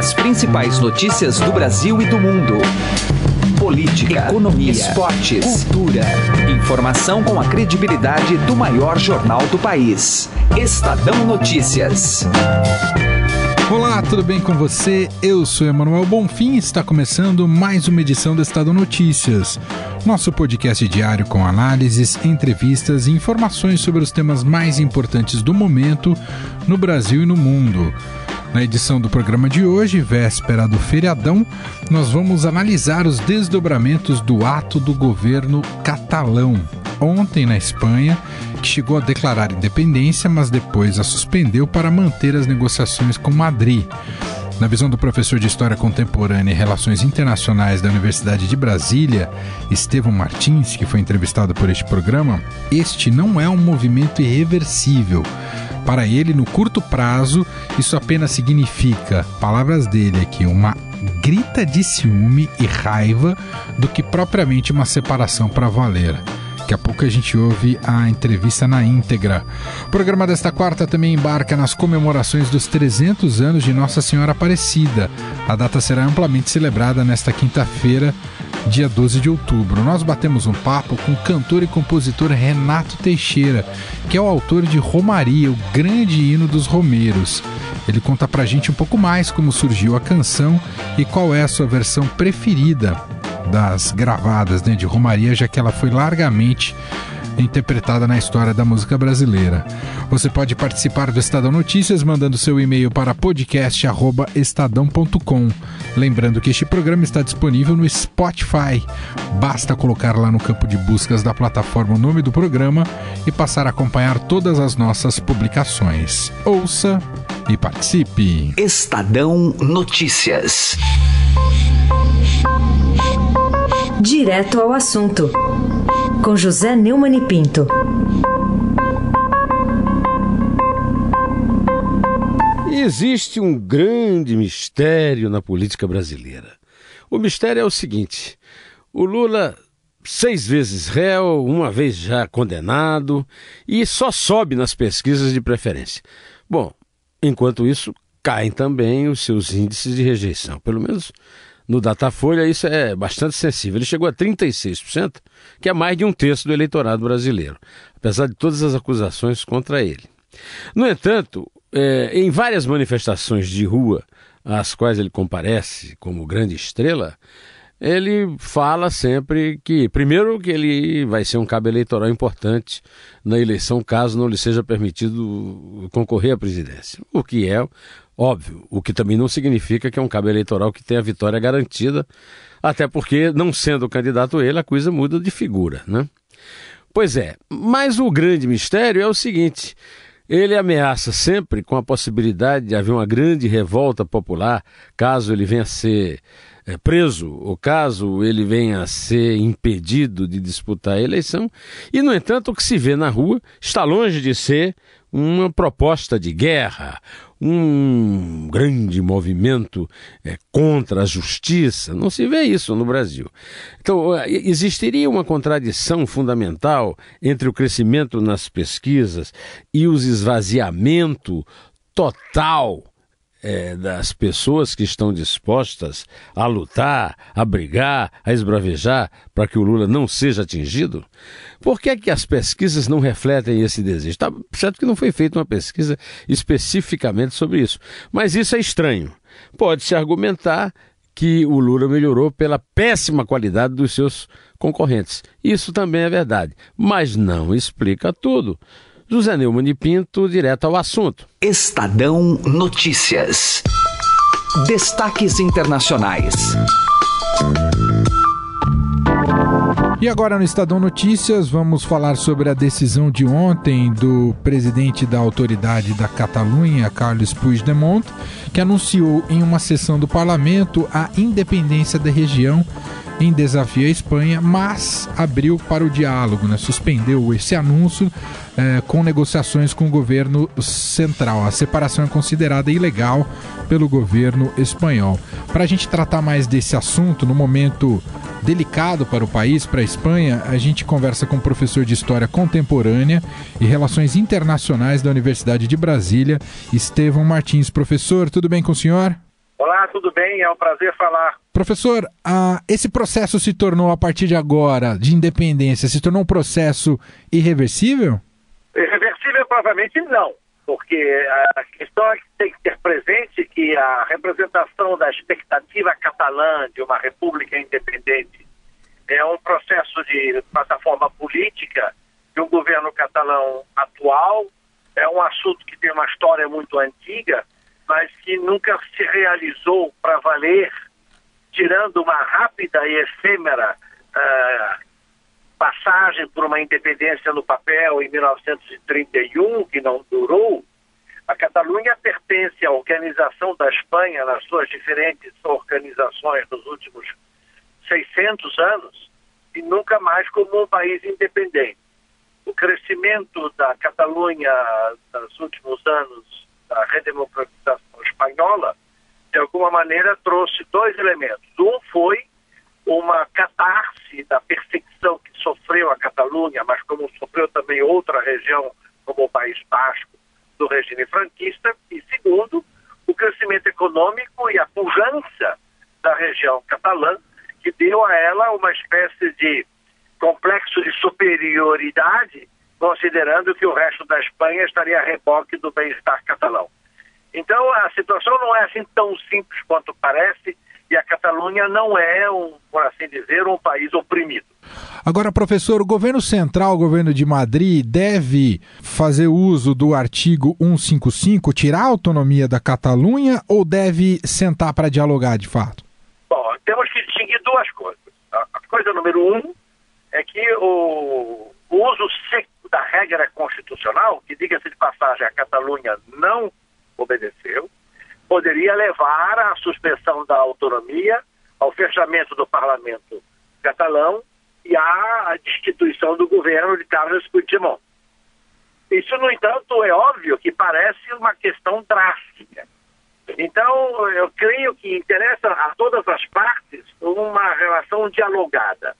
As principais notícias do Brasil e do mundo. Política, economia, esportes, cultura. Informação com a credibilidade do maior jornal do país. Estadão Notícias. Olá, tudo bem com você? Eu sou Emanuel Bonfim e está começando mais uma edição do Estado Notícias, nosso podcast diário com análises, entrevistas e informações sobre os temas mais importantes do momento no Brasil e no mundo. Na edição do programa de hoje, véspera do feriadão, nós vamos analisar os desdobramentos do ato do governo catalão. Ontem, na Espanha, que chegou a declarar independência, mas depois a suspendeu para manter as negociações com Madrid. Na visão do professor de História Contemporânea e Relações Internacionais da Universidade de Brasília, Estevão Martins, que foi entrevistado por este programa, este não é um movimento irreversível para ele, no curto prazo, isso apenas significa, palavras dele aqui, uma grita de ciúme e raiva do que propriamente uma separação para valer. Daqui a pouco a gente ouve a entrevista na íntegra. O programa desta quarta também embarca nas comemorações dos 300 anos de Nossa Senhora Aparecida. A data será amplamente celebrada nesta quinta-feira, dia 12 de outubro. Nós batemos um papo com o cantor e compositor Renato Teixeira, que é o autor de Romaria, o grande hino dos Romeiros. Ele conta pra gente um pouco mais como surgiu a canção e qual é a sua versão preferida das gravadas né, de Romaria, já que ela foi largamente interpretada na história da música brasileira. Você pode participar do Estadão Notícias mandando seu e-mail para podcast@estadão.com. Lembrando que este programa está disponível no Spotify. Basta colocar lá no campo de buscas da plataforma o nome do programa e passar a acompanhar todas as nossas publicações. Ouça e participe. Estadão Notícias. Direto ao assunto, com José Neumann e Pinto. Existe um grande mistério na política brasileira. O mistério é o seguinte: o Lula, seis vezes réu, uma vez já condenado, e só sobe nas pesquisas de preferência. Bom, enquanto isso, caem também os seus índices de rejeição. Pelo menos no Datafolha isso é bastante sensível. Ele chegou a 36%, que é mais de um terço do eleitorado brasileiro, apesar de todas as acusações contra ele. No entanto, é, em várias manifestações de rua às quais ele comparece como grande estrela, ele fala sempre que, primeiro, que ele vai ser um cabo eleitoral importante na eleição, caso não lhe seja permitido concorrer à presidência. O que é Óbvio, o que também não significa que é um cabo eleitoral que tem a vitória garantida, até porque, não sendo candidato ele, a coisa muda de figura, né? Pois é, mas o grande mistério é o seguinte: ele ameaça sempre com a possibilidade de haver uma grande revolta popular caso ele venha a ser é, preso ou caso ele venha a ser impedido de disputar a eleição. E, no entanto, o que se vê na rua está longe de ser uma proposta de guerra um grande movimento é, contra a justiça. Não se vê isso no Brasil. Então, é, existiria uma contradição fundamental entre o crescimento nas pesquisas e o esvaziamento total é, das pessoas que estão dispostas a lutar, a brigar, a esbravejar para que o Lula não seja atingido? Por que, é que as pesquisas não refletem esse desejo? Está certo que não foi feita uma pesquisa especificamente sobre isso, mas isso é estranho. Pode-se argumentar que o Lula melhorou pela péssima qualidade dos seus concorrentes. Isso também é verdade, mas não explica tudo. José Neumann de Pinto, direto ao assunto. Estadão Notícias. Destaques Internacionais. E agora no Estadão Notícias vamos falar sobre a decisão de ontem do presidente da autoridade da Catalunha, Carlos Puigdemont, que anunciou em uma sessão do parlamento a independência da região em desafio à Espanha, mas abriu para o diálogo, né? suspendeu esse anúncio é, com negociações com o governo central. A separação é considerada ilegal pelo governo espanhol. Para a gente tratar mais desse assunto, no momento delicado para o país, para a Espanha, a gente conversa com o professor de História Contemporânea e Relações Internacionais da Universidade de Brasília, Estevão Martins. Professor, tudo bem com o senhor? Olá, tudo bem? É um prazer falar. Professor, ah, esse processo se tornou, a partir de agora, de independência, se tornou um processo irreversível? Irreversível, provavelmente não, porque a questão é que tem que ter presente que a representação da expectativa catalã de uma república independente é um processo de plataforma política de um governo catalão atual, é um assunto que tem uma história muito antiga, mas que nunca se realizou para valer, tirando uma rápida e efêmera uh, passagem por uma independência no papel em 1931, que não durou. A Catalunha pertence à organização da Espanha nas suas diferentes organizações nos últimos 600 anos e nunca mais como um país independente. O crescimento da Catalunha nos últimos anos da redemocratização espanhola, de alguma maneira trouxe dois elementos. Um foi uma catarse da perseguição que sofreu a Catalunha, mas como sofreu também outra região, como o País Basco, do regime franquista. E segundo, o crescimento econômico e a pujança da região catalã, que deu a ela uma espécie de complexo de superioridade considerando que o resto da Espanha estaria a reboque do bem-estar catalão. Então, a situação não é assim tão simples quanto parece, e a Catalunha não é, um, por assim dizer, um país oprimido. Agora, professor, o governo central, o governo de Madrid, deve fazer uso do artigo 155, tirar a autonomia da Catalunha, ou deve sentar para dialogar de fato? Bom, temos que distinguir duas coisas. A coisa número um é que o, o uso seco da regra constitucional, que, diga-se de passagem, a Catalunha não obedeceu, poderia levar à suspensão da autonomia, ao fechamento do parlamento catalão e à destituição do governo de Carlos Puigdemont. Isso, no entanto, é óbvio que parece uma questão drástica. Então, eu creio que interessa a todas as partes uma relação dialogada.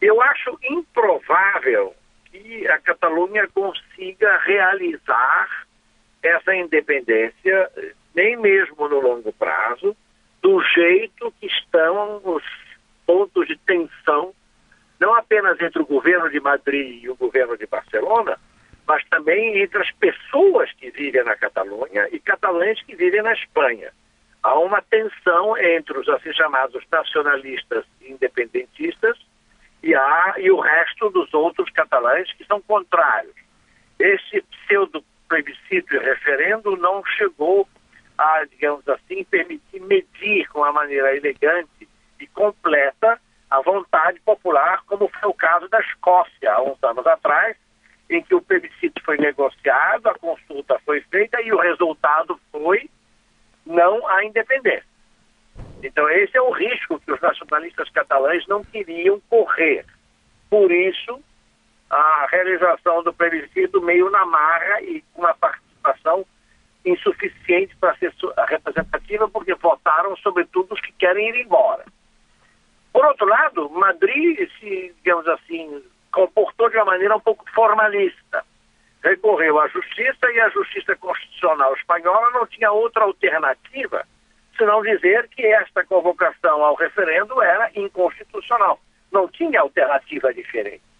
Eu acho improvável que a Catalunha consiga realizar essa independência, nem mesmo no longo prazo, do jeito que estão os pontos de tensão, não apenas entre o governo de Madrid e o governo de Barcelona, mas também entre as pessoas que vivem na Catalunha e catalães que vivem na Espanha. Há uma tensão entre os assim chamados nacionalistas independentistas e, há, e o resto dos outros catalães que são contrários. Esse pseudo plebiscito e referendo não chegou a, digamos assim, permitir medir com uma maneira elegante e completa a vontade popular, como foi o caso da Escócia há uns anos atrás, em que o plebiscito foi negociado, a consulta foi feita e o resultado foi não à independência. Então, esse é o risco que os nacionalistas catalães não queriam correr. Por isso, a realização do plebiscito meio na marra e com uma participação insuficiente para ser representativa, porque votaram, sobretudo, os que querem ir embora. Por outro lado, Madrid se, digamos assim, comportou de uma maneira um pouco formalista. Recorreu à justiça e a justiça constitucional espanhola não tinha outra alternativa senão dizer que esta convocação ao referendo era inconstitucional. Não tinha alternativa diferente.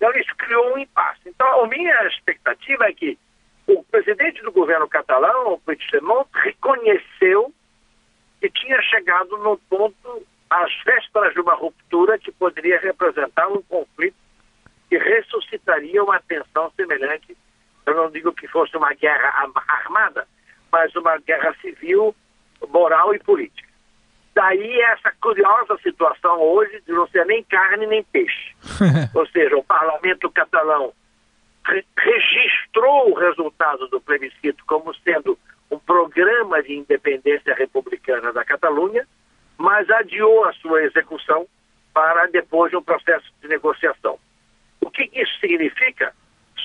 Então, isso criou um impasse. Então, a minha expectativa é que o presidente do governo catalão, o Puigdemont, reconheceu que tinha chegado no ponto, às vésperas de uma ruptura que poderia representar um conflito que ressuscitaria uma tensão semelhante. Eu não digo que fosse uma guerra armada, mas uma guerra civil moral e política. Daí essa curiosa situação hoje de não ser nem carne nem peixe. Ou seja, o parlamento catalão re registrou o resultado do plebiscito como sendo um programa de independência republicana da Catalunha, mas adiou a sua execução para depois de um processo de negociação. O que isso significa?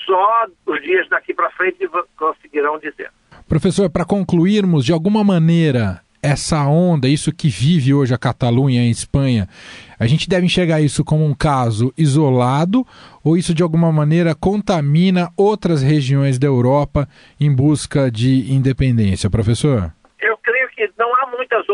Só os dias daqui para frente conseguirão dizer. Professor, para concluirmos, de alguma maneira, essa onda, isso que vive hoje a Catalunha em Espanha, a gente deve enxergar isso como um caso isolado ou isso de alguma maneira contamina outras regiões da Europa em busca de independência, professor? Eu creio que não há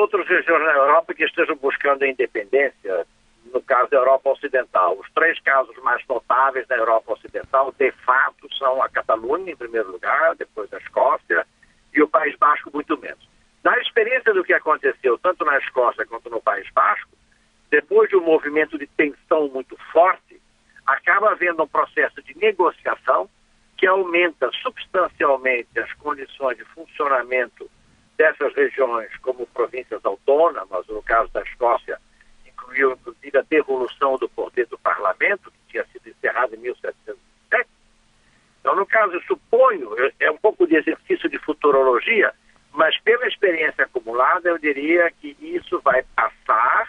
outras regiões na Europa que estejam buscando a independência, no caso da Europa Ocidental. Os três casos mais notáveis da Europa Ocidental, de fato, são a Catalunha, em primeiro lugar, depois a Escócia, e o País Basco, muito menos. Na experiência do que aconteceu, tanto na Escócia quanto no País Basco, depois de um movimento de tensão muito forte, acaba havendo um processo de negociação que aumenta substancialmente as condições de funcionamento dessas regiões como províncias autônomas, no caso da Escócia, incluiu inclusive a devolução do poder do parlamento, que tinha sido encerrado em 1707. Então, no caso, eu suponho, é um pouco de exercício de futurologia, mas pela experiência acumulada, eu diria que isso vai passar,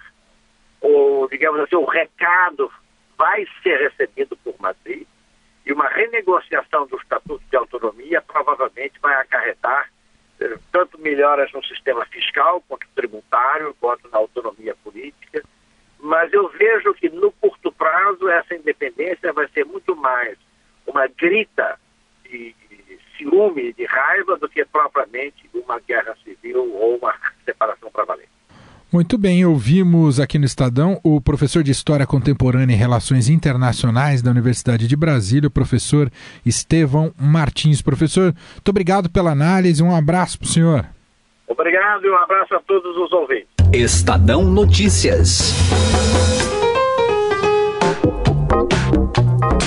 ou, digamos assim, o recado vai ser recebido por Madrid, e uma renegociação do Estatuto de Autonomia provavelmente vai acarretar eh, tanto melhoras no sistema fiscal, quanto tributário, quanto na autonomia política. Mas eu vejo que no curto prazo essa independência vai ser muito mais uma grita de ciúme, de raiva, do que propriamente uma guerra civil ou uma separação para valer. Muito bem, ouvimos aqui no Estadão o professor de História Contemporânea e Relações Internacionais da Universidade de Brasília, o professor Estevão Martins. Professor, muito obrigado pela análise, um abraço para o senhor. Obrigado e um abraço a todos os ouvintes. Estadão Notícias.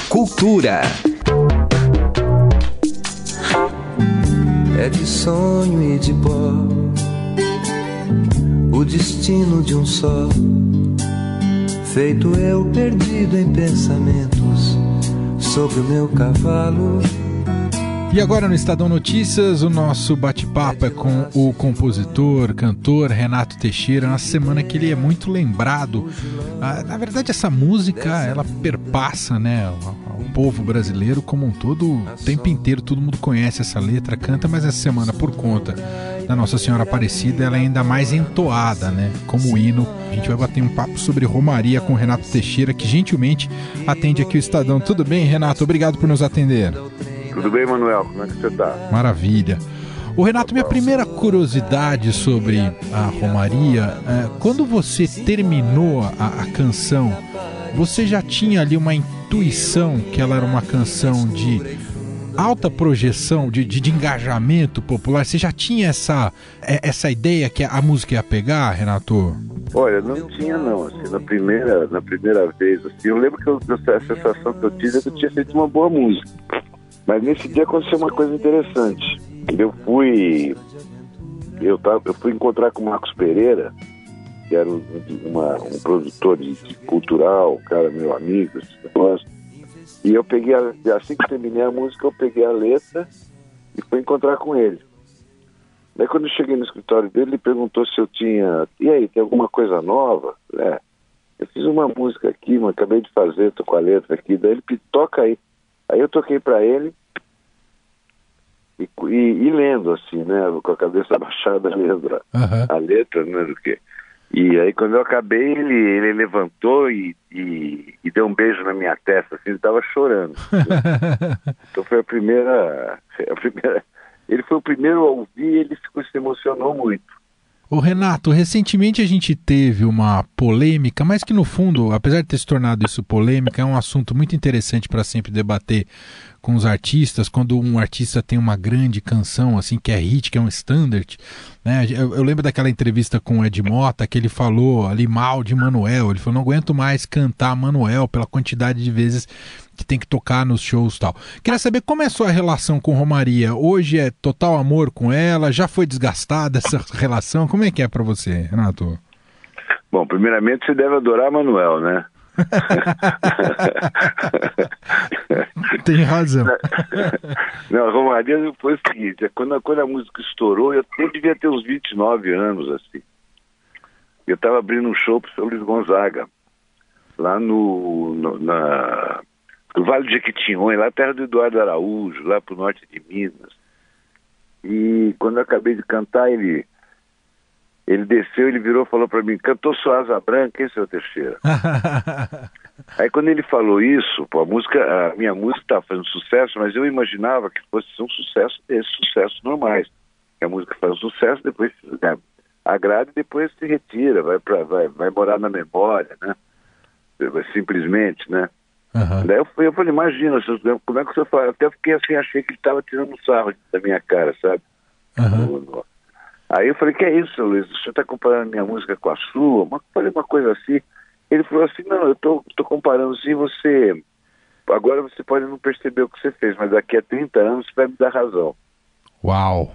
Cultura. É de sonho e de pó o destino de um só. Feito eu perdido em pensamentos sobre o meu cavalo. E agora no Estadão Notícias, o nosso bate-papo é com o compositor, cantor Renato Teixeira, na semana que ele é muito lembrado. Ah, na verdade, essa música, ela perpassa né, povo brasileiro como um todo, o tempo inteiro, todo mundo conhece essa letra, canta, mas essa semana, por conta da Nossa Senhora Aparecida, ela é ainda mais entoada, né? Como hino. A gente vai bater um papo sobre Romaria com Renato Teixeira, que gentilmente atende aqui o Estadão. Tudo bem, Renato? Obrigado por nos atender. Tudo bem, Manuel? Como é que você tá? Maravilha. O Renato, minha primeira curiosidade sobre a Romaria, é, quando você terminou a, a canção, você já tinha ali uma intuição que ela era uma canção de alta projeção de, de, de, engajamento popular? Você já tinha essa, é, essa ideia que a música ia pegar, Renato? Olha, não tinha não, assim, na primeira, na primeira vez, assim, eu lembro que eu, a sensação que eu tive é que eu tinha feito uma boa música. Mas nesse dia aconteceu uma coisa interessante. Eu fui eu, tava, eu fui encontrar com o Marcos Pereira, que era um, uma, um produtor de, de cultural, cara meu amigo, esse negócio. E eu peguei, a, assim que terminei a música, eu peguei a letra e fui encontrar com ele. Daí quando eu cheguei no escritório dele, ele perguntou se eu tinha. E aí, tem alguma coisa nova? É. Eu fiz uma música aqui, mas acabei de fazer, tô com a letra aqui. Daí ele toca aí. Aí eu toquei para ele e, e, e, lendo, assim, né? Com a cabeça baixada, lendo a, uhum. a letra, né? Do que. E aí quando eu acabei, ele, ele levantou e, e, e deu um beijo na minha testa, assim, ele estava chorando. então foi a primeira, a primeira. Ele foi o primeiro a ouvir e ele ficou, se emocionou muito. O Renato, recentemente a gente teve uma polêmica, mas que no fundo, apesar de ter se tornado isso polêmica, é um assunto muito interessante para sempre debater com os artistas, quando um artista tem uma grande canção, assim, que é hit, que é um standard, né? Eu, eu, lembro daquela entrevista com o Ed Mota, que ele falou ali mal de Manuel, ele falou, não aguento mais cantar Manuel pela quantidade de vezes que tem que tocar nos shows e tal. Queria saber como é a sua relação com Romaria, hoje é total amor com ela, já foi desgastada essa relação, como é que é para você, Renato? Bom, primeiramente você deve adorar Manuel, né? Tem razão. Não, a Romaria foi o seguinte, é quando, quando a música estourou, eu, eu devia ter uns 29 anos, assim. Eu estava abrindo um show para o Luiz Gonzaga, lá no, no, na, no Vale de Jequitinhonha, lá terra do Eduardo Araújo, lá para o norte de Minas. E quando eu acabei de cantar, ele ele desceu, ele virou e falou para mim, cantou sua asa branca, hein, seu Teixeira? Aí quando ele falou isso, pô, a música, a minha música estava fazendo sucesso, mas eu imaginava que fosse um sucesso desses sucessos normais. A música faz sucesso, depois né, agrada e depois se retira, vai, pra, vai, vai morar na memória, né? Simplesmente, né? Aham. Daí eu, eu falei, imagina, como é que você fala? Até fiquei assim, achei que ele estava tirando sarro da minha cara, sabe? No- Aí eu falei, que é isso, Luiz? O senhor está comparando minha música com a sua? Uma, falei uma coisa assim. Ele falou assim, não, eu tô, tô comparando assim, você... Agora você pode não perceber o que você fez, mas daqui a 30 anos você vai me dar razão. Uau.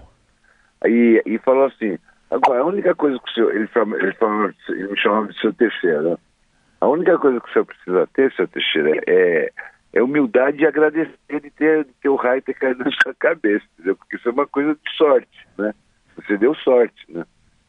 Aí e falou assim, agora a única coisa que o senhor, ele, ele, ele me chamava de seu Teixeira, né? A única coisa que o senhor precisa ter, seu Teixeira, é, é humildade e agradecer de ter, de ter o raio ter caído na sua cabeça, entendeu? Porque isso é uma coisa de sorte, né? Você deu sorte, né?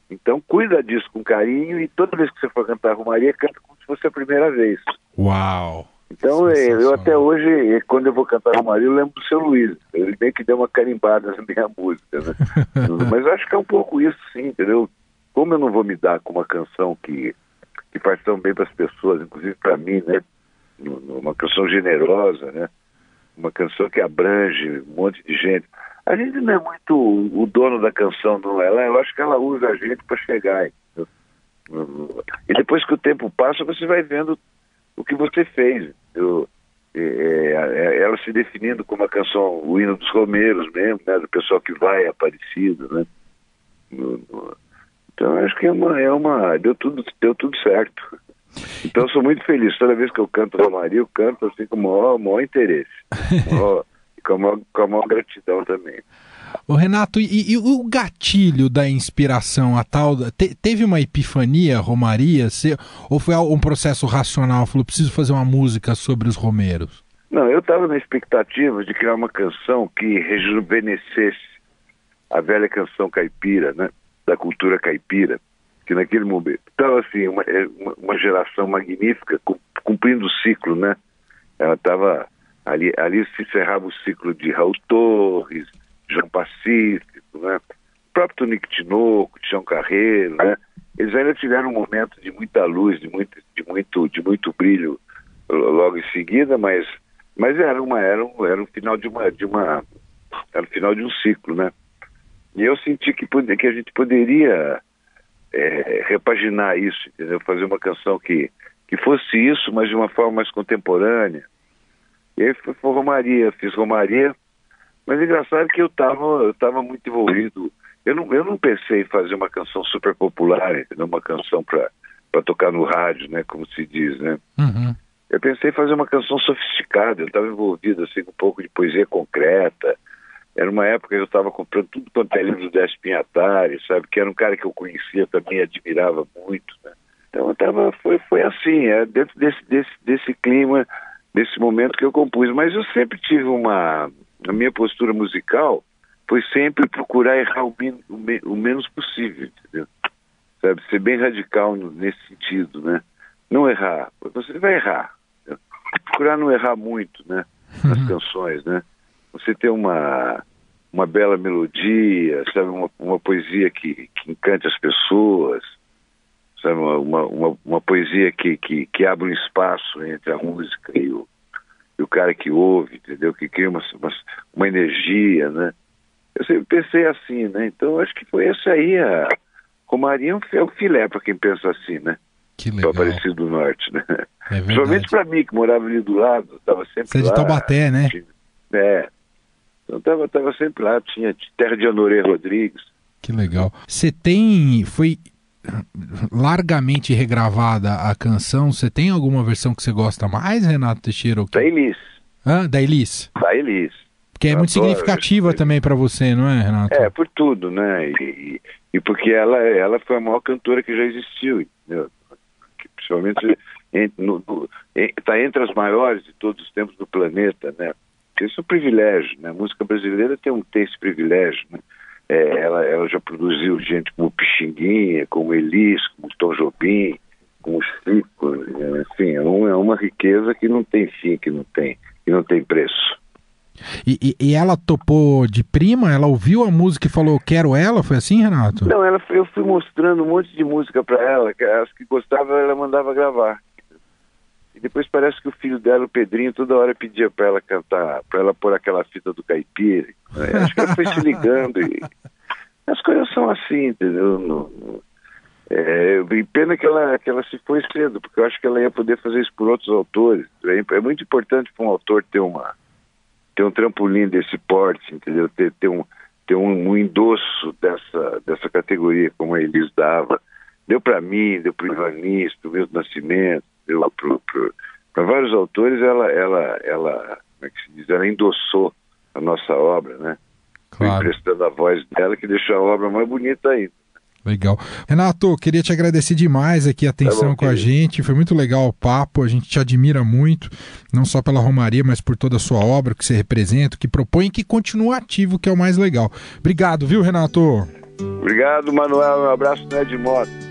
Então cuida disso com carinho e toda vez que você for cantar Romaria, canta como se fosse a primeira vez. Uau. Então, eh, eu Sensacional. até hoje, eh, quando eu vou cantar Romaria, eu lembro do seu Luiz. Ele meio que deu uma carimbada na minha música, né? Mas eu acho que é um pouco isso, sim, entendeu? Como eu não vou me dar com uma canção que, que faz tão bem para as pessoas, inclusive para mim, né? Uma canção generosa, né? Uma canção que abrange um monte de gente. A gente não é muito o dono da canção, não é? Ela, eu acho que ela usa a gente para chegar. E depois que o tempo passa, você vai vendo o que você fez. Eu, é, é, ela se definindo como a canção, o hino dos Romeiros mesmo, né, do pessoal que vai Aparecido, né? No- no- então acho que é uma, é uma deu tudo deu tudo certo. Então eu sou muito feliz toda vez que eu canto Romaria, eu canto assim com o maior, maior interesse, maior- com a, maior, com a maior gratidão também. Ô Renato, e, e o gatilho da inspiração, a tal. te- teve uma epifania, Romaria? Você- ou foi um processo racional? Falou, preciso fazer uma música sobre os Romeiros? Não, eu estava na expectativa de criar uma canção que rejuvenescesse a velha canção caipira, né? Da cultura caipira, que naquele momento estava assim, uma, é, uma- geração magnífica, cum- cumprindo o ciclo, né? Ela estava ali, ali se encerrava o ciclo de Raul Torres, João Pacífico, né? O próprio Tonico Tinoco, Tião Carreiro, né? Eles ainda tiveram um momento de muita luz, de muito, de muito, de muito brilho logo em seguida, mas mas era uma era um, era um final de uma de uma era o final de um ciclo, né? E eu senti que que a gente poderia é, repaginar isso, entendeu? Fazer uma canção que que fosse isso, mas de uma forma mais contemporânea. E aí foi, foi Romaria, fiz Romaria, mas é engraçado que eu estava eu tava muito envolvido. Eu não, eu não pensei em fazer uma canção super popular, entendeu? Uma canção para tocar no rádio, né? Como se diz, né? Uhum. Eu pensei em fazer uma canção sofisticada, eu estava envolvido assim, com um pouco de poesia concreta. Era uma época que eu estava comprando tudo quanto é livro do Décio Pinhatari, sabe? Que era um cara que eu conhecia também, admirava muito, né? Então eu tava, foi, foi assim, é dentro desse, desse, desse clima, desse momento que eu compus. Mas eu sempre tive uma. A minha postura musical foi sempre procurar errar o, men- o me- o menos possível, entendeu? Sabe? Ser bem radical nesse sentido, né? Não errar. Você vai errar. né? Procurar não errar muito, né? Nas canções, né? Você ter uma, uma bela melodia, sabe? Uma, uma poesia que, que encante as pessoas, sabe? Uma, uma, uma, poesia que, que, que abre um espaço entre a música e o, e o cara que ouve, entendeu? Que cria uma, uma, uma energia, né? Eu sempre pensei assim, né? Então acho que foi essa aí a. Romaria é um- é filé para quem pensa assim, né? Que Para legal. Aparecido do Norte, né? É Principalmente para mim, que morava ali do lado, estava sempre Você é de lá. Taubaté, né? É. Então tava, tava sempre lá, tinha terra de Honoré Rodrigues. Que legal. Você tem. Foi largamente regravada a canção. Você tem alguma versão que você gosta mais, Renato Teixeira? Da Elis. Hã? Da Elis? Da Elis. Que é Eu muito significativa também pra você, não é, Renato? É, por tudo, né? E, e- e porque ela, ela foi a maior cantora que já existiu, entendeu? Que, principalmente em- no- no- em- tá entre as maiores de todos os tempos do planeta, né? Isso é um privilégio, né? A música brasileira tem, um, tem esse privilégio, né? É, ela, ela já produziu gente como Pixinguinha, como Elis, como Tom Jobim, como Chico, é, enfim, é uma, é uma riqueza que não tem fim, que não tem, que não tem preço. E, e- e ela topou de prima? Ela ouviu a música e falou, quero ela? Foi assim, Renato? Não, ela, eu fui mostrando um monte de música para ela, que as que gostava ela mandava gravar. E depois parece que o filho dela, o Pedrinho, toda hora pedia para ela cantar, para ela pôr aquela fita do caipira. né? Acho que ela foi se ligando e as coisas são assim, entendeu? No- e pena que ela, que ela se foi cedo, porque eu acho que ela ia poder fazer isso por outros autores. É, é muito importante para um autor ter uma ter um trampolim desse porte, entendeu? Ter, ter um ter um, um endosso dessa dessa categoria como a Elis dava. Deu para mim, deu para o Ivanista, o Milton Nascimento, deu para vários autores. Ela ela ela como é que se diz? Ela endossou a nossa obra, né? Claro. Emprestando a voz dela que deixou a obra mais bonita ainda. Legal. Renato, queria te agradecer demais aqui a atenção tá bom, com a gente. Foi muito legal o papo. A gente te admira muito, não só pela Romaria, mas por toda a sua obra que você representa, que propõe e que continua ativo, que é o mais legal. Obrigado, viu, Renato? Obrigado, Manuel. Um abraço né, de moto.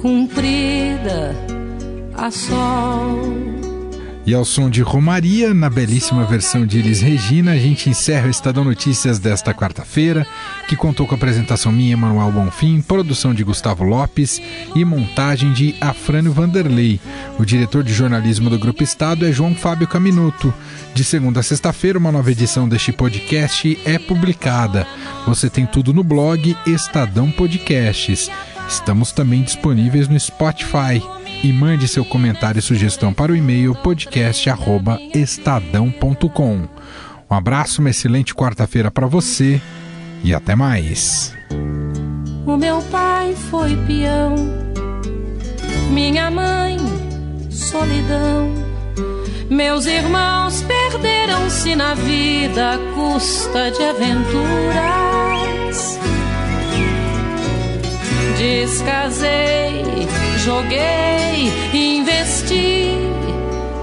cumprida a sol. E ao som de Romaria, na belíssima versão de Elis Regina, a gente encerra o Estadão Notícias desta quarta-feira, que contou com a apresentação minha, Manuel Bonfim, produção de Gustavo Lopes e montagem de Afrânio Vanderlei. O diretor de jornalismo do Grupo Estado é João Fábio Caminuto. De segunda a sexta-feira, uma nova edição deste podcast é publicada. Você tem tudo no blog Estadão Podcasts. Estamos também disponíveis no Spotify e mande seu comentário e sugestão para o e-mail podcast@estadão.com. Um abraço, uma excelente quarta-feira para você e até mais. O meu pai foi peão, minha mãe solidão. Meus irmãos perderam-se na vida à custa de aventuras. Descasei, joguei, investi,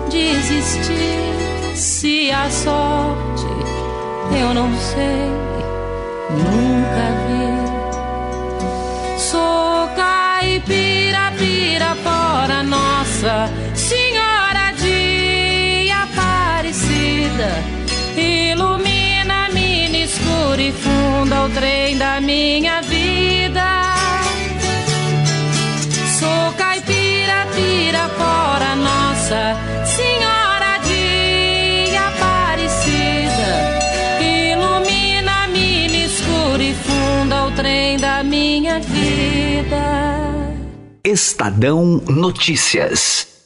desisti. Se a sorte eu não sei, nunca vi. Sou caipira, pira fora, Nossa Senhora de Aparecida. Ilumina, mina escura e funda o trem da minha vida. Fora Nossa Senhora de Aparecida. Ilumina, mina escura e funda o trem da minha vida. Estadão Notícias.